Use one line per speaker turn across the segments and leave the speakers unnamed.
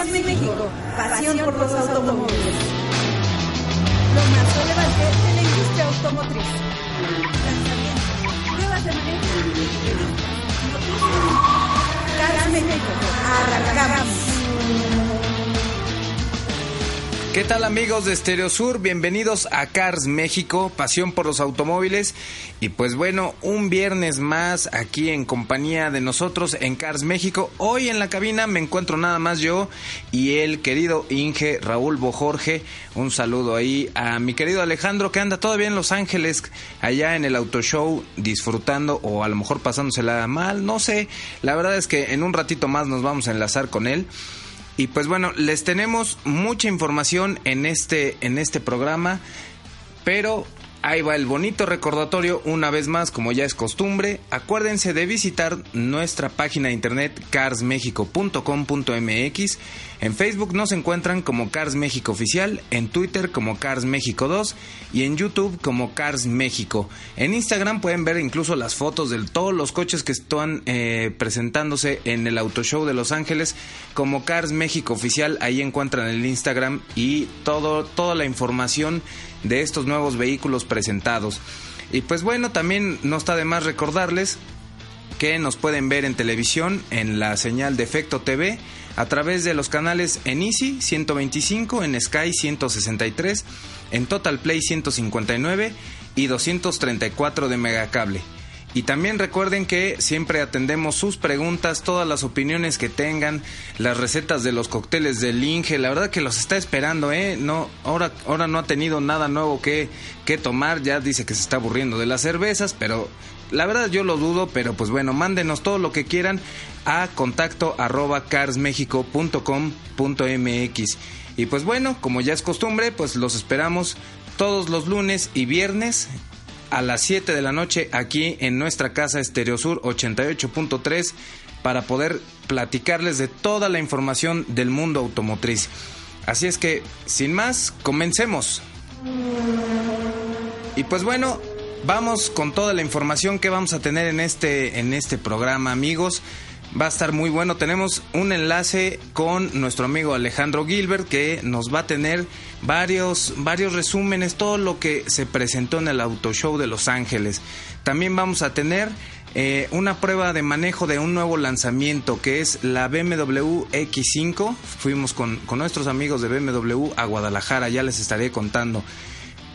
Cars México, pasión por los automóviles. Lo más relevante de la industria automotriz. Lanzamientos, de manejo, noticias. Cars México, arrancamos.
¿Qué tal amigos de Stereo Sur? Bienvenidos a Cars México, pasión por los automóviles. Y pues bueno, un viernes más aquí en compañía de nosotros en Cars México. Hoy en la cabina me encuentro nada más yo y el querido Inge Raúl Bojorge. Un saludo ahí a mi querido Alejandro que anda todavía en Los Ángeles, allá en el Auto Show, disfrutando o a lo mejor pasándosela mal, no sé. La verdad es que en un ratito más nos vamos a enlazar con él. Y pues bueno, les tenemos mucha información en este, en este programa, pero ahí va el bonito recordatorio una vez más, como ya es costumbre. Acuérdense de visitar nuestra página de internet carsmexico.com.mx en Facebook nos encuentran como Cars México Oficial, en Twitter como Cars México 2 y en YouTube como Cars México. En Instagram pueden ver incluso las fotos de todos los coches que están eh, presentándose en el Auto Show de Los Ángeles como Cars México Oficial. Ahí encuentran el Instagram y todo, toda la información de estos nuevos vehículos presentados. Y pues bueno, también no está de más recordarles que nos pueden ver en televisión en la señal de Efecto TV a través de los canales en Easy 125, en Sky 163, en Total Play 159 y 234 de Megacable. Y también recuerden que siempre atendemos sus preguntas, todas las opiniones que tengan, las recetas de los cócteles del Inge. La verdad que los está esperando, ¿eh? No, ahora, ahora no ha tenido nada nuevo que, que tomar. Ya dice que se está aburriendo de las cervezas, pero la verdad yo lo dudo, pero pues bueno, mándenos todo lo que quieran a contacto arroba carsmexico.com.mx. Y pues bueno, como ya es costumbre, pues los esperamos todos los lunes y viernes a las 7 de la noche aquí en nuestra casa Estereosur 88.3 para poder platicarles de toda la información del mundo automotriz. Así es que, sin más, comencemos. Y pues bueno, vamos con toda la información que vamos a tener en este, en este programa, amigos. Va a estar muy bueno. Tenemos un enlace con nuestro amigo Alejandro Gilbert que nos va a tener varios, varios resúmenes, todo lo que se presentó en el Auto Show de Los Ángeles. También vamos a tener eh, una prueba de manejo de un nuevo lanzamiento que es la BMW X5. Fuimos con, con nuestros amigos de BMW a Guadalajara, ya les estaré contando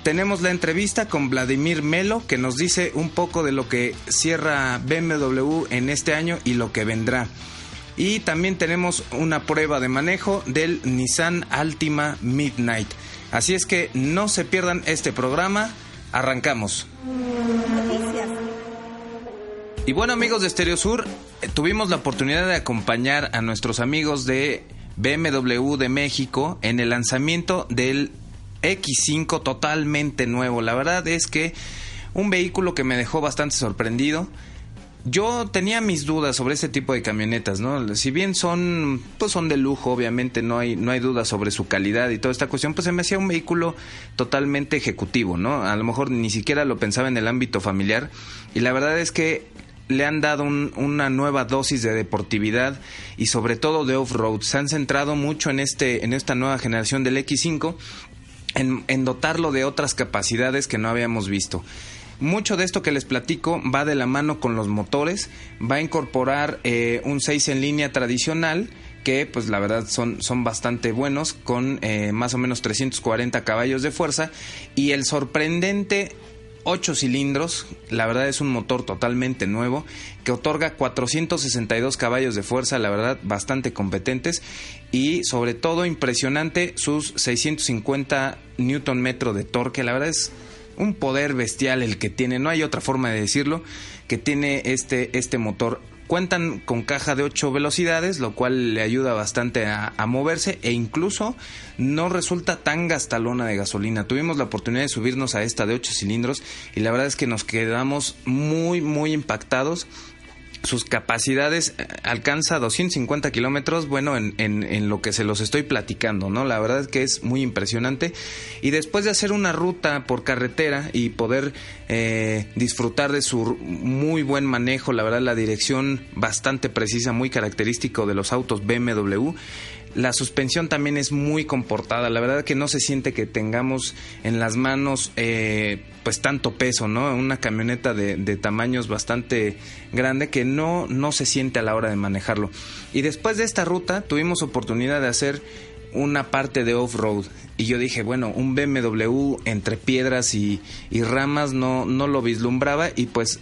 tenemos la entrevista con Vladimir Melo que nos dice un poco de lo que cierra BMW en este año y lo que vendrá. Y también tenemos una prueba de manejo del Nissan Altima Midnight. Así es que no se pierdan este programa. Arrancamos. Y bueno amigos de Stereo Sur, eh, tuvimos la oportunidad de acompañar a nuestros amigos de BMW de México en el lanzamiento del X5 totalmente nuevo. La verdad es que un vehículo que me dejó bastante sorprendido. Yo tenía mis dudas sobre este tipo de camionetas, ¿no? Si bien son, pues son de lujo, obviamente no hay, no hay duda sobre su calidad y toda esta cuestión, pues se me hacía un vehículo totalmente ejecutivo, ¿no? A lo mejor ni siquiera lo pensaba en el ámbito familiar y la verdad es que le han dado una nueva dosis de deportividad y sobre todo de off-road. Se han centrado mucho en, este, en esta nueva generación del X5 en, dotarlo de otras capacidades que no habíamos visto. Mucho de esto que les platico va de la mano con los motores, va a incorporar eh, un 6 en línea tradicional que pues la verdad son, son bastante buenos con eh, más o menos 340 caballos de fuerza y el sorprendente 8 cilindros, la verdad es un motor totalmente nuevo que otorga 462 caballos de fuerza, la verdad bastante competentes y sobre todo impresionante sus 650 newton metro de torque, la verdad es un poder bestial el que tiene, no hay otra forma de decirlo, que tiene este, este motor Cuentan con caja de 8 velocidades, lo cual le ayuda bastante a, moverse e incluso no resulta tan gastalona de gasolina. Tuvimos la oportunidad de subirnos a esta de 8 cilindros y la verdad es que nos quedamos muy, muy impactados sus capacidades eh, alcanza 250 kilómetros, bueno, en, en, lo que se los estoy platicando, ¿no? La verdad es que es muy impresionante. Y después de hacer una ruta por carretera y poder eh, disfrutar de su muy buen manejo, la verdad, la dirección bastante precisa, muy característico de los autos BMW, La suspensión también es muy comportada. La verdad que no se siente que tengamos en las manos eh, pues tanto peso, ¿no? Una camioneta de, tamaños bastante grande que no, no se siente a la hora de manejarlo. Y después de esta ruta tuvimos oportunidad de hacer una parte de off-road. Y yo dije, bueno, un BMW entre piedras y, y ramas no, no lo vislumbraba y pues,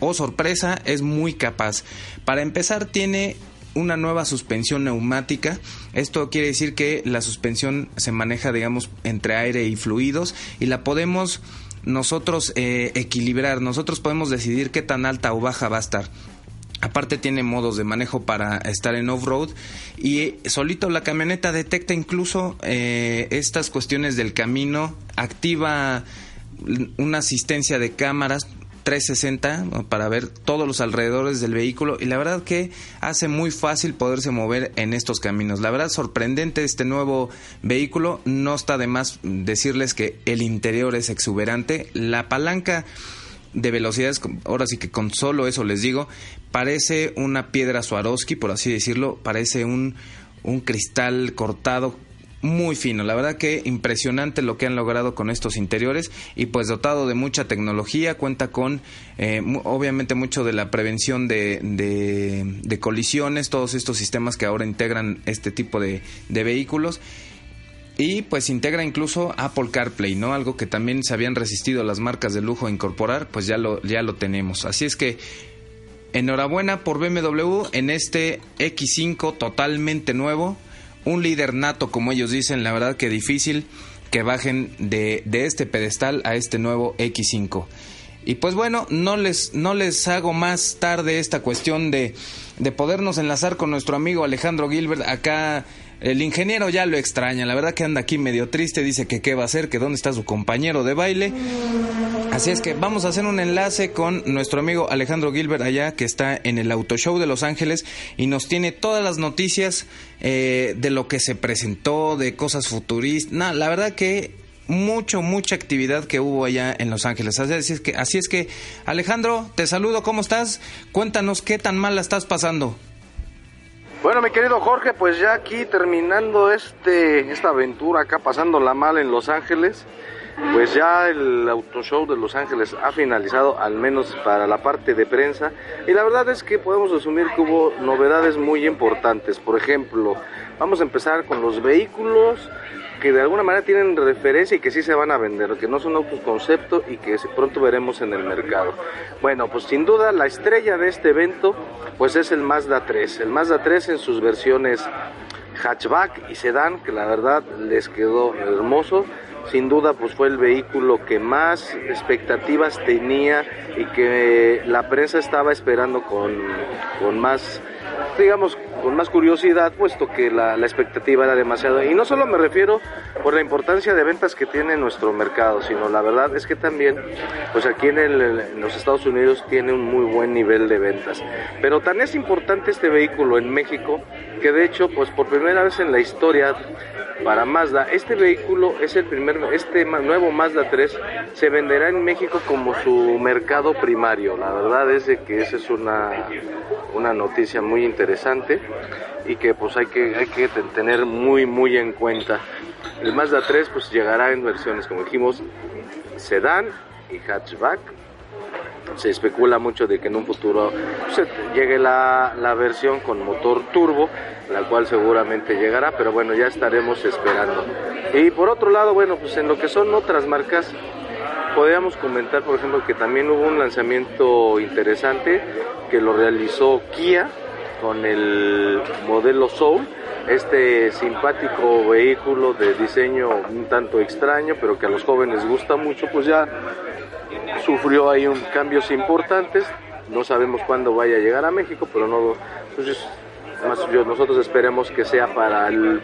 oh sorpresa, es muy capaz. Para empezar tiene una nueva suspensión neumática. Esto quiere decir que la suspensión se maneja, digamos, entre aire y fluidos y la podemos nosotros eh, equilibrar. Nosotros podemos decidir qué tan alta o baja va a estar. Aparte tiene modos de manejo para estar en off-road y solito la camioneta detecta incluso eh, estas cuestiones del camino, activa una asistencia de cámaras 360 para ver todos los alrededores del vehículo. Y la verdad que hace muy fácil poderse mover en estos caminos. La verdad sorprendente este nuevo vehículo, no está de más decirles que el interior es exuberante, la palanca de velocidades, ahora sí que con solo eso les digo, parece una piedra Swarovski, por así decirlo, parece un, un cristal cortado muy fino. La verdad que impresionante lo que han logrado con estos interiores y pues dotado de mucha tecnología, cuenta con eh, obviamente mucho de la prevención de, colisiones, todos estos sistemas que ahora integran este tipo de, de vehículos. Y pues integra incluso Apple CarPlay, ¿no? Algo que también se habían resistido las marcas de lujo a incorporar, pues ya lo, ya lo tenemos. Así es que enhorabuena por BMW en este X5 totalmente nuevo un líder nato, como ellos dicen, la verdad que difícil que bajen de, de este pedestal a este nuevo X5. Y pues bueno, no les, no les hago más tarde esta cuestión de, de podernos enlazar con nuestro amigo Alejandro Gilbert acá el ingeniero ya lo extraña, la verdad que anda aquí medio triste, dice que qué va a hacer, que dónde está su compañero de baile. Así es que vamos a hacer un enlace con nuestro amigo Alejandro Gilbert allá, que está en el Auto Show de Los Ángeles y nos tiene todas las noticias eh, de lo que se presentó, de cosas futuristas. La verdad que mucho, mucha actividad que hubo allá en Los Ángeles. Así es que, así es que Alejandro, te saludo, ¿cómo estás? Cuéntanos qué tan mal la estás pasando.
Bueno, mi querido Jorge, pues ya aquí terminando este esta aventura acá pasándola mal en Los Ángeles, pues ya el auto show de Los Ángeles ha finalizado al menos para la parte de prensa y la verdad es que podemos asumir que hubo novedades muy importantes. Por ejemplo, vamos a empezar con los vehículos que de alguna manera tienen referencia y que sí se van a vender, que no son autos concepto y que pronto veremos en el mercado. Bueno, pues sin duda la estrella de este evento pues es el Mazda 3. El Mazda 3 en sus versiones hatchback y sedán, que la verdad les quedó hermoso. Sin duda pues fue el vehículo que más expectativas tenía y que la prensa estaba esperando con, con más digamos, con más curiosidad, puesto que la, expectativa era demasiado. Y no solo me refiero por la importancia de ventas que tiene nuestro mercado, sino la verdad es que también, pues aquí en, en los Estados Unidos tiene un muy buen nivel de ventas. Pero tan es importante este vehículo en México que de hecho, pues por primera vez en la historia para Mazda. Este vehículo es el primer, este nuevo Mazda 3 se venderá en México como su mercado primario. La verdad es que esa es una, una noticia muy interesante y que pues hay que, hay que tener muy muy en cuenta. El Mazda 3 pues llegará en versiones como dijimos sedán y hatchback se especula mucho de que en un futuro pues, llegue la, la, versión con motor turbo, la cual seguramente llegará, pero bueno, ya estaremos esperando. Y por otro lado, bueno, pues en lo que son otras marcas, podríamos comentar, por ejemplo, que también hubo un lanzamiento interesante que lo realizó Kia con el modelo Soul, este simpático vehículo de diseño un tanto extraño, pero que a los jóvenes gusta mucho, pues ya sufrió ahí un cambios importantes. No sabemos cuándo vaya a llegar a México, pero no, pues nosotros esperemos que sea para el,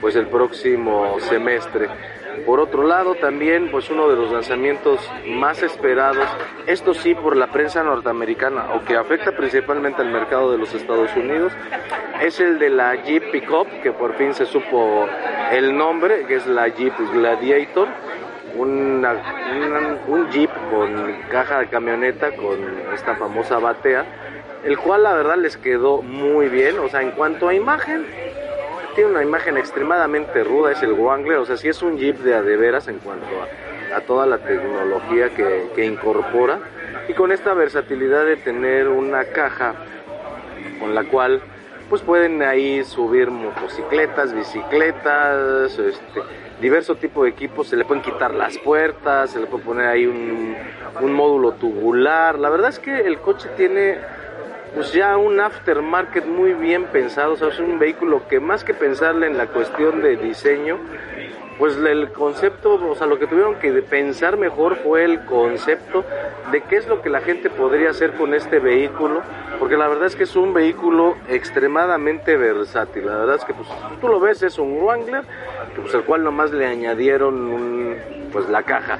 pues el próximo semestre. Por otro lado, también pues uno de los lanzamientos más esperados, esto sí por la prensa norteamericana o que afecta principalmente al mercado de los Estados Unidos, es el de la Jeep Pickup, que por fin se supo el nombre, que es la Jeep Gladiator un jeep con caja de camioneta con esta famosa batea, el cual la verdad les quedó muy bien, o sea, en cuanto a imagen, tiene una imagen extremadamente ruda, es el Wrangler, o sea, sí es un Jeep de a de veras en cuanto a, toda la tecnología que, que incorpora. Y con esta versatilidad de tener una caja con la cual pues pueden ahí subir motocicletas, bicicletas, este, diverso tipo de equipos, se le pueden quitar las puertas, se le puede poner ahí un, módulo tubular. La verdad es que el coche tiene pues ya un aftermarket muy bien pensado, o sea, es un vehículo que más que pensarle en la cuestión de diseño, pues el concepto, o sea, lo que tuvieron que pensar mejor fue el concepto de qué es lo que la gente podría hacer con este vehículo, porque la verdad es que es un vehículo extremadamente versátil, la verdad es que pues tú lo ves, es un Wrangler, pues al cual nomás le añadieron pues la caja,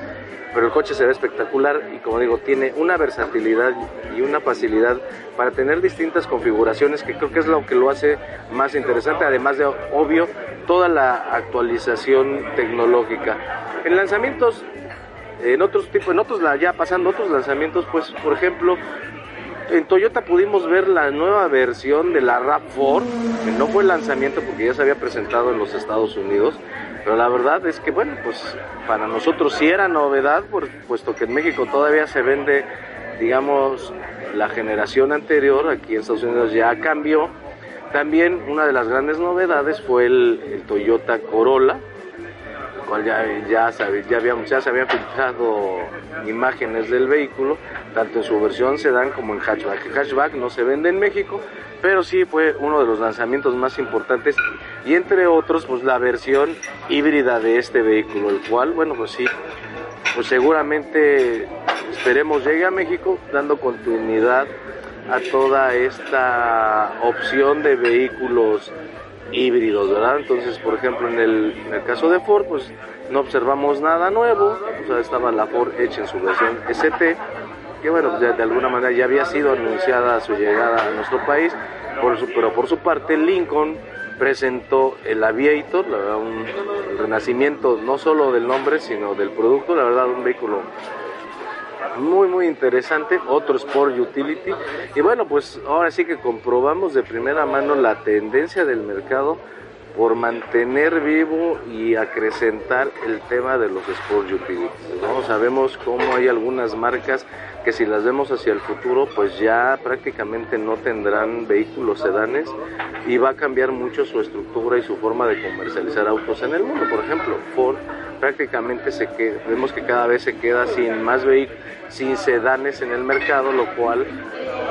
pero el coche se ve espectacular y como digo, tiene una versatilidad y una facilidad para tener distintas configuraciones que creo que es lo que lo hace más interesante, además de obvio toda la actualización tecnológica. En lanzamientos, en otros tipos, en otros ya pasando otros lanzamientos, pues por ejemplo, en Toyota pudimos ver la nueva versión de la RAV4, que no fue lanzamiento porque ya se había presentado en los Estados Unidos, pero la verdad es que, bueno, pues para nosotros sí era novedad, puesto que en México todavía se vende, digamos, la generación anterior, aquí en Estados Unidos ya cambió. También una de las grandes novedades fue el, Toyota Corolla, cual ya, ya, ya, ya se habían filtrado imágenes del vehículo, tanto en su versión sedán como en hatchback. El hatchback no se vende en México, pero sí fue uno de los lanzamientos más importantes y entre otros pues la versión híbrida de este vehículo, el cual, bueno, pues sí, pues seguramente esperemos llegue a México dando continuidad a toda esta opción de vehículos híbridos, ¿verdad? Entonces, por ejemplo, en el, en el, caso de Ford, pues no observamos nada nuevo, o sea, estaba la Ford hecha en su versión ST, que bueno, ya de alguna manera ya había sido anunciada su llegada a nuestro país, pero por su parte Lincoln presentó el Aviator, la verdad, un renacimiento no solo del nombre, sino del producto, la verdad, un vehículo muy muy interesante, otro Sport Utility. Y bueno pues ahora sí que comprobamos de primera mano la tendencia del mercado por mantener vivo y acrecentar el tema de los Sport Utilities. ¿no? Sabemos cómo hay algunas marcas que si las vemos hacia el futuro pues ya prácticamente no tendrán vehículos sedanes y va a cambiar mucho su estructura y su forma de comercializar autos en el mundo. Por ejemplo, Ford prácticamente se queda, vemos que cada vez se queda sin más vehículos, sin sedanes en el mercado, lo cual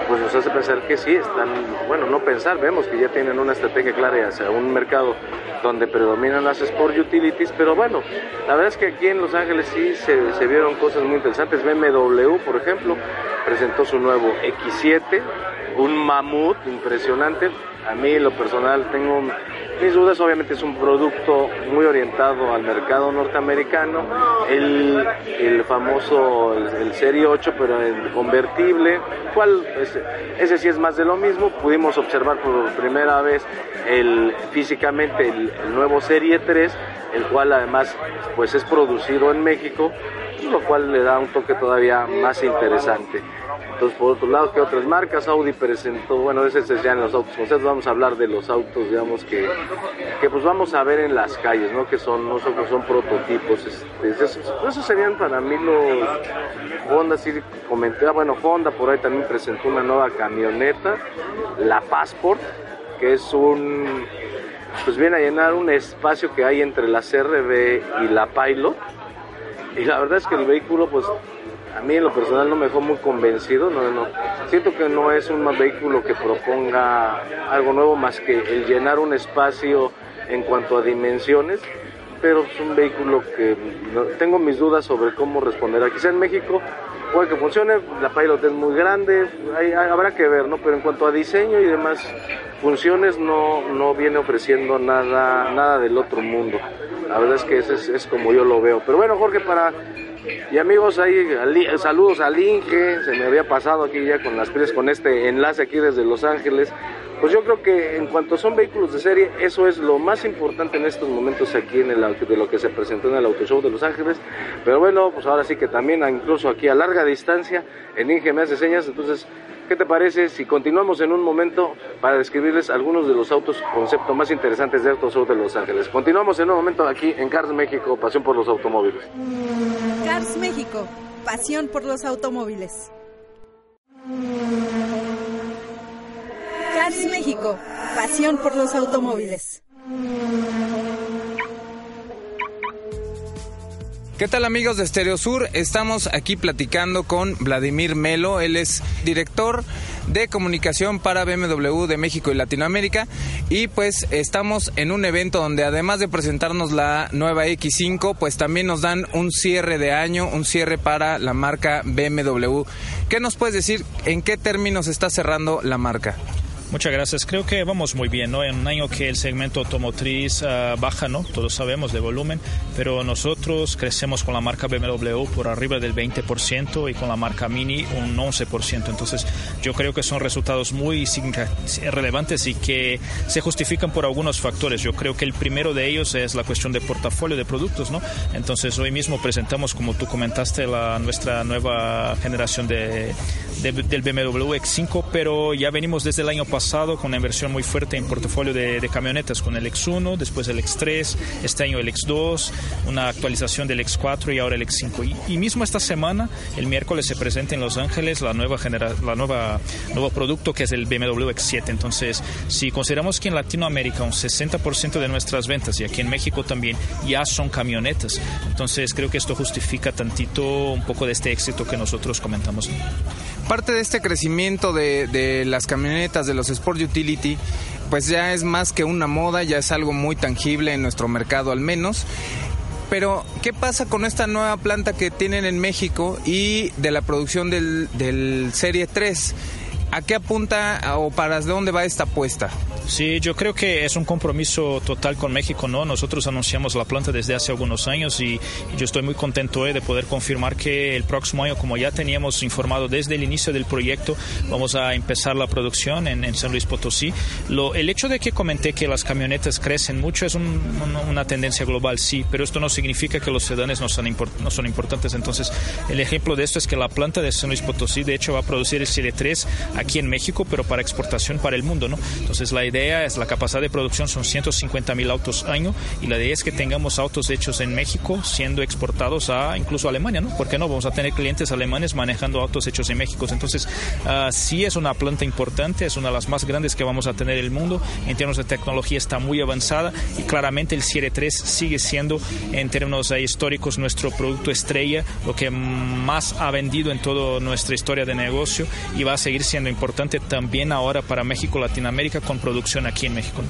pues nos hace pensar que sí, están, bueno, no pensar, vemos que ya tienen una estrategia clara hacia un mercado donde predominan las Sport Utilities, pero bueno, la verdad es que aquí en Los Ángeles sí se, vieron cosas muy interesantes. BMW, por ejemplo, presentó su nuevo X7, un mamut impresionante. A mí, lo personal, tengo mis dudas. Obviamente, es un producto muy orientado al mercado norteamericano. El, el famoso, el, el, Serie 8, pero en convertible, cual ese, ese, sí es más de lo mismo. Pudimos observar por primera vez el, físicamente el, el nuevo Serie 3, el cual además pues es producido en México lo cual le da un toque todavía más interesante. Entonces, por otro lado, ¿qué otras marcas? Audi presentó, bueno, ese es ya en los autos conceptos, vamos a hablar de los autos, digamos, que, que pues vamos a ver en las calles, ¿no? Que son, no son, son prototipos. Este, esos, esos, serían para mí los Honda, sí comenté, bueno, Honda por ahí también presentó una nueva camioneta, la Passport, que es un, pues viene a llenar un espacio que hay entre la CRB y la Pilot y la verdad es que el vehículo pues a mí en lo personal no me dejó muy convencido, no. Siento que no es un vehículo que proponga algo nuevo más que el llenar un espacio en cuanto a dimensiones, pero es un vehículo que tengo mis dudas sobre cómo responder. Quizá en México puede que funcione, la Pilot es muy grande, habrá que ver, ¿no? Pero en cuanto a diseño y demás funciones no, no viene ofreciendo nada, nada del otro mundo. La verdad es que ese es, como yo lo veo. Pero bueno, Jorge, para y amigos, ahí saludos al Inge, se me había pasado aquí ya con las pilas, con este enlace aquí desde Los Ángeles. Pues yo creo que en cuanto son vehículos de serie, eso es lo más importante en estos momentos aquí en el de lo que se presentó en el Auto Show de Los Ángeles. Pero bueno, pues ahora sí que también incluso aquí a larga distancia, en Inge me hace señas, entonces ¿qué te parece si continuamos en un momento para describirles algunos de los autos concepto más interesantes de Autos Show de Los Ángeles? Continuamos en un momento aquí en Cars México, pasión por los automóviles.
Cars México, pasión por los automóviles. México, pasión por los automóviles.
¿Qué tal amigos de Stereo Sur? Estamos aquí platicando con Vladimir Melo, él es director de comunicación para BMW de México y Latinoamérica y pues estamos en un evento donde además de presentarnos la nueva X5 pues también nos dan un cierre de año, un cierre para la marca BMW. ¿Qué nos puedes decir en qué términos está cerrando la marca?
Muchas gracias. Creo que vamos muy bien, ¿no? En un año que el segmento automotriz uh, baja, ¿no? Todos sabemos de volumen, pero nosotros crecemos con la marca BMW por arriba del 20% y con la marca Mini un 11%. Entonces, yo creo que son resultados muy relevantes y que se justifican por algunos factores. Yo creo que el primero de ellos es la cuestión de portafolio de productos, ¿no? Entonces, hoy mismo presentamos, como tú comentaste, la, nuestra nueva generación de, de, del BMW X5, pero ya venimos desde el año pasado pasado con una inversión muy fuerte en portafolio de, de, camionetas con el X1, después el X3, este año el X2, una actualización del X4 y ahora el X5. Y, y mismo esta semana, el miércoles se presenta en Los Ángeles la nueva genera, la nueva nuevo producto que es el BMW X7. Entonces, si consideramos que en Latinoamérica un 60% de nuestras ventas y aquí en México también ya son camionetas, entonces creo que esto justifica tantito un poco de este éxito que nosotros comentamos.
Parte de este crecimiento de, de las camionetas, de los Sport Utility, pues ya es más que una moda, ya es algo muy tangible en nuestro mercado al menos. Pero, ¿qué pasa con esta nueva planta que tienen en México y de la producción del, del Serie 3? ¿A qué apunta o para dónde va esta apuesta?
Sí, yo creo que es un compromiso total con México, ¿no? Nosotros anunciamos la planta desde hace algunos años y, yo estoy muy contento eh, de poder confirmar que el próximo año, como ya teníamos informado desde el inicio del proyecto, vamos a empezar la producción en, San Luis Potosí. Lo, el hecho de que comenté que las camionetas crecen mucho es un, un, una tendencia global, sí, pero esto no significa que los sedanes no son, no son importantes. Entonces, el ejemplo de esto es que la planta de San Luis Potosí, de hecho, va a producir el Serie 3 aquí en México, pero para exportación para el mundo, ¿no? Entonces, la idea es la capacidad de producción son 150 mil autos año y la idea es que tengamos autos hechos en México siendo exportados a incluso Alemania, ¿no? ¿Por qué no? Vamos a tener clientes alemanes manejando autos hechos en México. Entonces, uh, sí es una planta importante, es una de las más grandes que vamos a tener en el mundo. En términos de tecnología está muy avanzada y claramente el Serie 3 sigue siendo en términos uh, históricos nuestro producto estrella, lo que más ha vendido en toda nuestra historia de negocio y va a seguir siendo importante también ahora para México, Latinoamérica con producción aquí en México.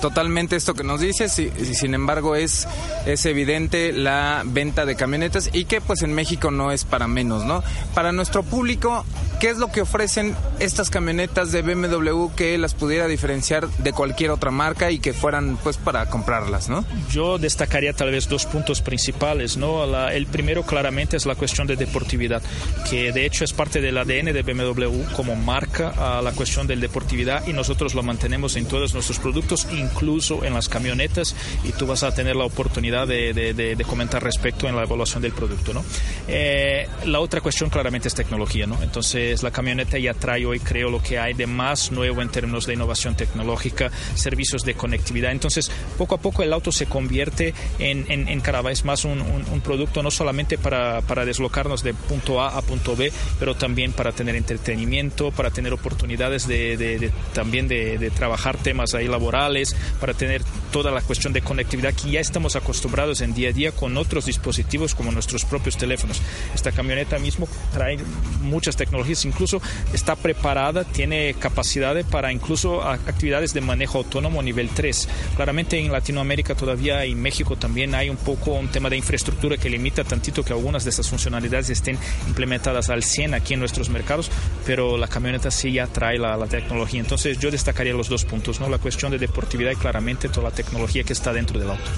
Totalmente esto que nos dices, y, sin embargo es, es evidente la venta de camionetas y que pues en México no es para menos, ¿no? Para nuestro público, ¿qué es lo que ofrecen estas camionetas de BMW que las pudiera diferenciar de cualquier otra marca y que fueran pues para comprarlas, ¿no?
Yo destacaría tal vez dos puntos principales, ¿no? La, el primero claramente es la cuestión de deportividad, que de hecho es parte del ADN de BMW como marca a la cuestión de deportividad y nosotros lo mantenemos en todos nuestros productos, incluso en las camionetas, y tú vas a tener la oportunidad de, de, de, de comentar respecto en la evaluación del producto. ¿no? Eh, la otra cuestión claramente es tecnología. ¿no? Entonces, la camioneta ya trae hoy, creo, lo que hay de más nuevo en términos de innovación tecnológica, servicios de conectividad. Entonces, poco a poco el auto se convierte en, en, en cada vez más un, un, un, producto no solamente para, para deslocarnos de punto A a punto B, pero también para tener entretenimiento, para tener oportunidades de, también de trabajar temas ahí laborales, para tener toda la cuestión de conectividad que ya estamos acostumbrados en día a día con otros dispositivos como nuestros propios teléfonos. Esta camioneta mismo trae muchas tecnologías, incluso está preparada, tiene capacidad para incluso actividades de manejo autónomo nivel 3. Claramente en Latinoamérica todavía y México también hay un poco un tema de infraestructura que limita tantito que algunas de estas funcionalidades estén implementadas al 100 aquí en nuestros mercados, pero la camioneta sí ya trae la, la tecnología. Entonces yo destacaría los dos puntos, ¿no? La cuestión de deportividad y claramente toda la tecnología que está dentro del auto.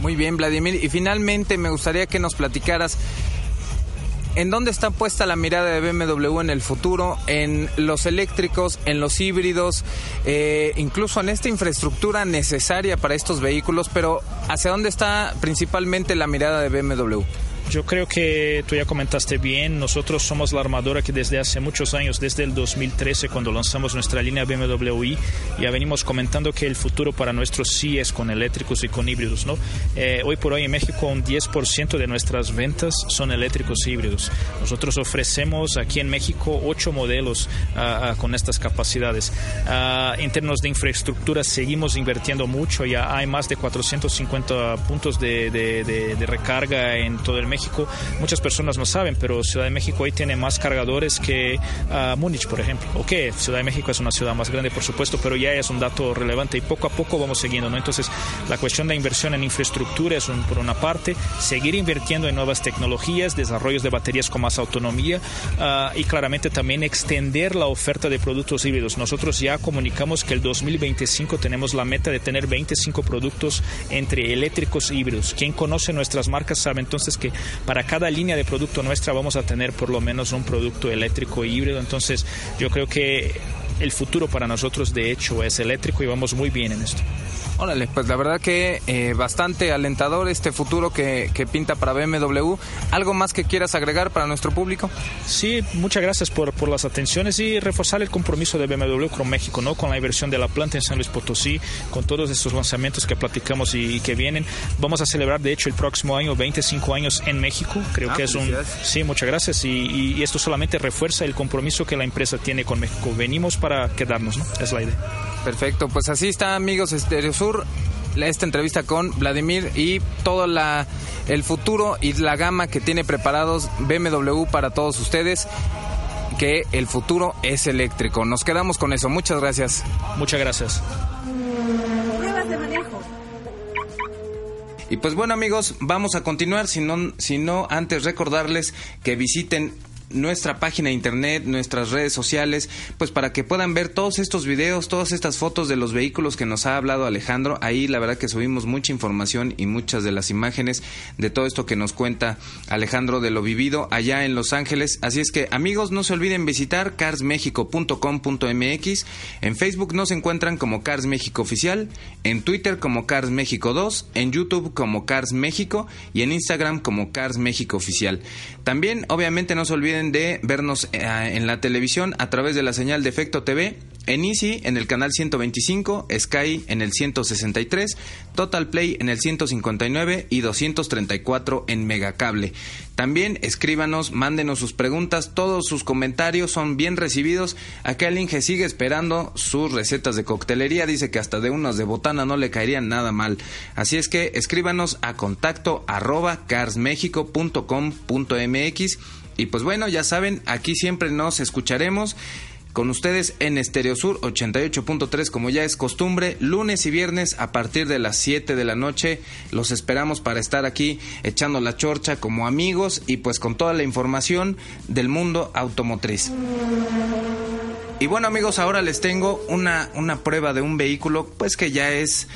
Muy bien, Vladimir. Y finalmente me gustaría que nos platicaras ¿En dónde está puesta la mirada de BMW en el futuro? En los eléctricos, en los híbridos, eh, incluso en esta infraestructura necesaria para estos vehículos, pero ¿hacia dónde está principalmente la mirada de BMW?
Yo creo que tú ya comentaste bien, nosotros somos la armadora que desde hace muchos años, desde el 2013 cuando lanzamos nuestra línea BMW i, ya venimos comentando que el futuro para nuestros sí es con eléctricos y con híbridos. ¿no? Eh, hoy por hoy en México un 10% de nuestras ventas son eléctricos y híbridos. Nosotros ofrecemos aquí en México ocho modelos uh, uh, con estas capacidades. Uh, en términos de infraestructura seguimos invirtiendo mucho, ya hay más de 450 puntos de recarga en todo el México muchas personas no saben, pero Ciudad de México hoy tiene más cargadores que uh, Múnich, por ejemplo. Ok, Ciudad de México es una ciudad más grande, por supuesto, pero ya es un dato relevante y poco a poco vamos siguiendo. Entonces, la cuestión de inversión en infraestructura es un, por una parte, seguir invirtiendo en nuevas tecnologías, desarrollos de baterías con más autonomía uh, y claramente también extender la oferta de productos híbridos. Nosotros ya comunicamos que el 2025 tenemos la meta de tener 25 productos entre eléctricos e híbridos. Quien conoce nuestras marcas sabe entonces que para cada línea de producto nuestra vamos a tener por lo menos un producto eléctrico híbrido. Entonces yo creo que el futuro para nosotros de hecho es eléctrico y vamos muy bien en esto.
Órale, pues la verdad que eh, bastante alentador este futuro que, que, pinta para BMW. ¿Algo más que quieras agregar para nuestro público?
Sí, muchas gracias por, por las atenciones y reforzar el compromiso de BMW con México, ¿no? Con la inversión de la planta en San Luis Potosí, con todos estos lanzamientos que platicamos y, y que vienen. Vamos a celebrar, de hecho, el próximo año 25 años en México. Creo ah, que es un... Sí, muchas gracias. Y, y, esto solamente refuerza el compromiso que la empresa tiene con México. Venimos para quedarnos, ¿no? Es la idea.
Perfecto, pues así está, amigos Estéreo Sur esta entrevista con Vladimir y todo la, el futuro y la gama que tiene preparados BMW para todos ustedes que el futuro es eléctrico. Nos quedamos con eso. Muchas gracias.
Muchas gracias.
Y pues bueno amigos, vamos a continuar, si no, si no antes recordarles que visiten nuestra página de internet, nuestras redes sociales, pues para que puedan ver todos estos videos, todas estas fotos de los vehículos que nos ha hablado Alejandro. Ahí la verdad que subimos mucha información y muchas de las imágenes de todo esto que nos cuenta Alejandro de lo vivido allá en Los Ángeles. Así es que amigos, no se olviden visitar carsmexico.com.mx. En Facebook nos encuentran como Cars México Oficial, en Twitter como Cars México 2, en YouTube como Cars México y en Instagram como Cars México Oficial. También obviamente no se olviden de vernos eh, en la televisión a través de la señal de Efecto TV, en Easy en el canal 125, Sky en el 163, Total Play en el 159 y 234 en Megacable. También escríbanos, mándenos sus preguntas, todos sus comentarios son bien recibidos. Acá el Inge sigue esperando sus recetas de coctelería, dice que hasta de unas de botana no le caerían nada mal. Así es que escríbanos a contacto arroba carsmexico.com.mx y pues bueno, ya saben, aquí siempre nos escucharemos con ustedes en Estereo Sur 88.3 como ya es costumbre, lunes y viernes a partir de las 7 de la noche. Los esperamos para estar aquí echando la chorcha como amigos y pues con toda la información del mundo automotriz. Y bueno amigos, ahora les tengo una, una prueba de un vehículo, pues que ya es,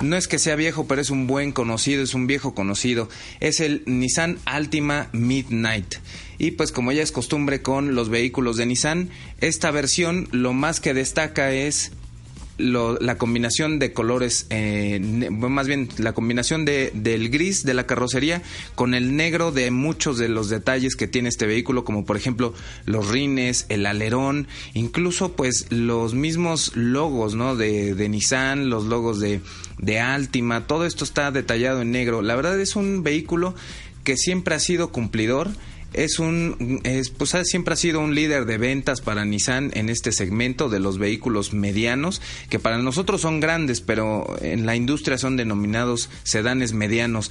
no es que sea viejo, pero es un buen conocido, es un viejo conocido. Es el Nissan Altima Midnight. Y pues como ya es costumbre con los vehículos de Nissan, esta versión lo más que destaca es lo, la combinación de colores, eh, más bien la combinación de, del gris de la carrocería con el negro de muchos de los detalles que tiene este vehículo, como por ejemplo los rines, el alerón, incluso pues los mismos logos ¿no? de, Nissan, los logos de, de Altima, todo esto está detallado en negro. La verdad es un vehículo que siempre ha sido cumplidor es un es, pues siempre ha sido un líder de ventas para Nissan en este segmento de los vehículos medianos que para nosotros son grandes pero en la industria son denominados sedanes medianos.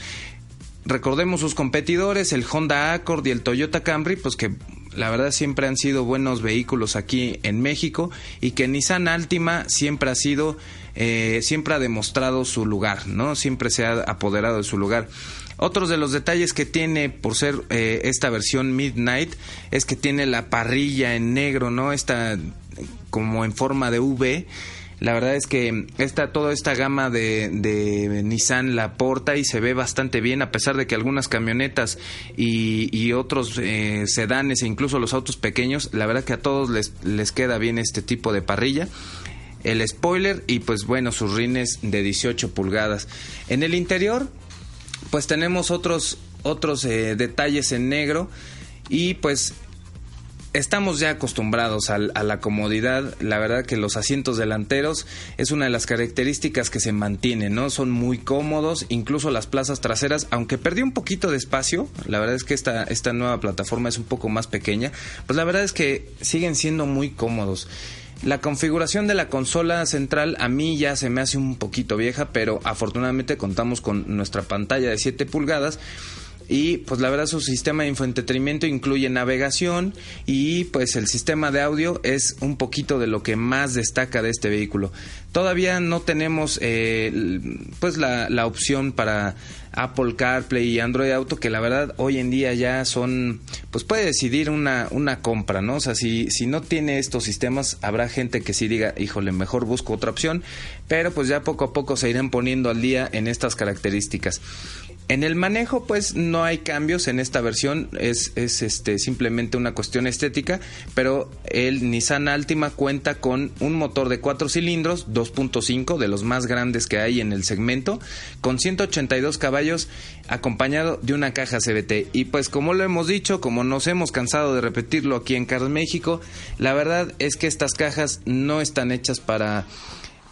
Recordemos sus competidores el Honda Accord y el Toyota Camry pues que la verdad siempre han sido buenos vehículos aquí en México y que Nissan Altima siempre ha sido eh, siempre ha demostrado su lugar no siempre se ha apoderado de su lugar otros de los detalles que tiene por ser eh, esta versión Midnight es que tiene la parrilla en negro, ¿no? Esta como en forma de V. La verdad es que esta, toda esta gama de, Nissan la porta y se ve bastante bien, a pesar de que algunas camionetas y, y otros eh, sedanes e incluso los autos pequeños, la verdad que a todos les, les queda bien este tipo de parrilla el spoiler y pues bueno, sus rines de 18 pulgadas. En el interior pues tenemos otros otros eh, detalles en negro y pues estamos ya acostumbrados a, la comodidad. La verdad que los asientos delanteros es una de las características que se mantienen, ¿no? Son muy cómodos, incluso las plazas traseras, aunque perdió un poquito de espacio, la verdad es que esta, esta nueva plataforma es un poco más pequeña, pues la verdad es que siguen siendo muy cómodos. La configuración de la consola central a mí ya se me hace un poquito vieja, pero afortunadamente contamos con nuestra pantalla de 7 pulgadas y pues la verdad su sistema de infoentretenimiento incluye navegación y pues el sistema de audio es un poquito de lo que más destaca de este vehículo. Todavía no tenemos eh, pues la, la opción para Apple CarPlay y Android Auto que la verdad hoy en día ya son pues puede decidir una, una compra, ¿no? O sea, si, si no tiene estos sistemas habrá gente que sí diga, híjole, mejor busco otra opción, pero pues ya poco a poco se irán poniendo al día en estas características. En el manejo, pues no hay cambios en esta versión, es, es este, simplemente una cuestión estética, pero el Nissan Altima cuenta con un motor de 4 cilindros, 2.5, de los más grandes que hay en el segmento, con 182 caballos, acompañado de una caja CBT. Y pues como lo hemos dicho, como nos hemos cansado de repetirlo aquí en Cars México, la verdad es que estas cajas no están hechas para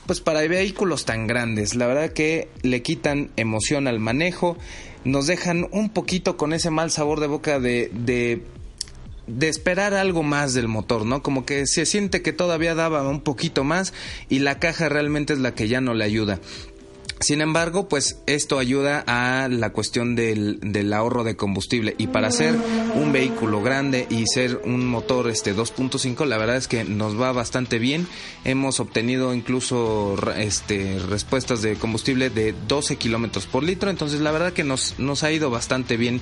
pues para vehículos tan grandes. La verdad que le quitan emoción al manejo, nos dejan un poquito con ese mal sabor de boca de, de, esperar algo más del motor, ¿no? Como que se siente que todavía daba un poquito más y la caja realmente es la que ya no le ayuda. Sin embargo, pues esto ayuda a la cuestión del, del, ahorro de combustible y para ser un vehículo grande y ser un motor este 2.5, la verdad es que nos va bastante bien. Hemos obtenido incluso este respuestas de combustible de 12 kilómetros por litro, entonces la verdad que nos, nos ha ido bastante bien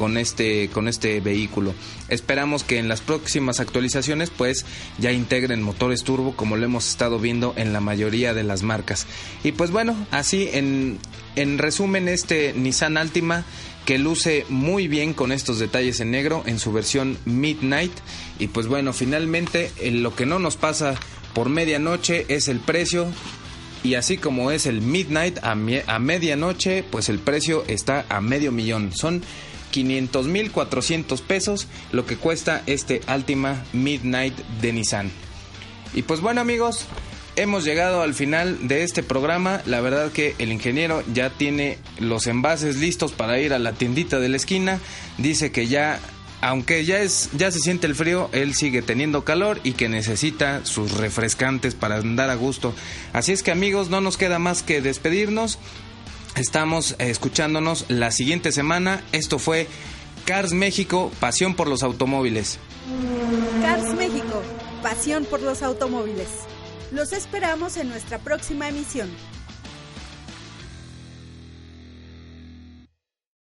con este con este vehículo. Esperamos que en las próximas actualizaciones pues ya integren motores turbo como lo hemos estado viendo en la mayoría de las marcas. Y pues bueno, así en en resumen este Nissan Altima que luce muy bien con estos detalles en negro en su versión Midnight y pues bueno, finalmente lo que no nos pasa por medianoche es el precio y así como es el Midnight a, a medianoche, pues el precio está a medio millón. Son 500 mil 400 pesos lo que cuesta este Altima Midnight de Nissan. Y pues bueno amigos, hemos llegado al final de este programa. La verdad que el ingeniero ya tiene los envases listos para ir a la tiendita de la esquina. Dice que ya, aunque ya es, ya se siente el frío, él sigue teniendo calor y que necesita sus refrescantes para andar a gusto. Así es que amigos, no nos queda más que despedirnos. Estamos eh, escuchándonos la siguiente semana. Esto fue Cars México, pasión por los automóviles.
Cars México, pasión por los automóviles. Los esperamos en nuestra próxima emisión.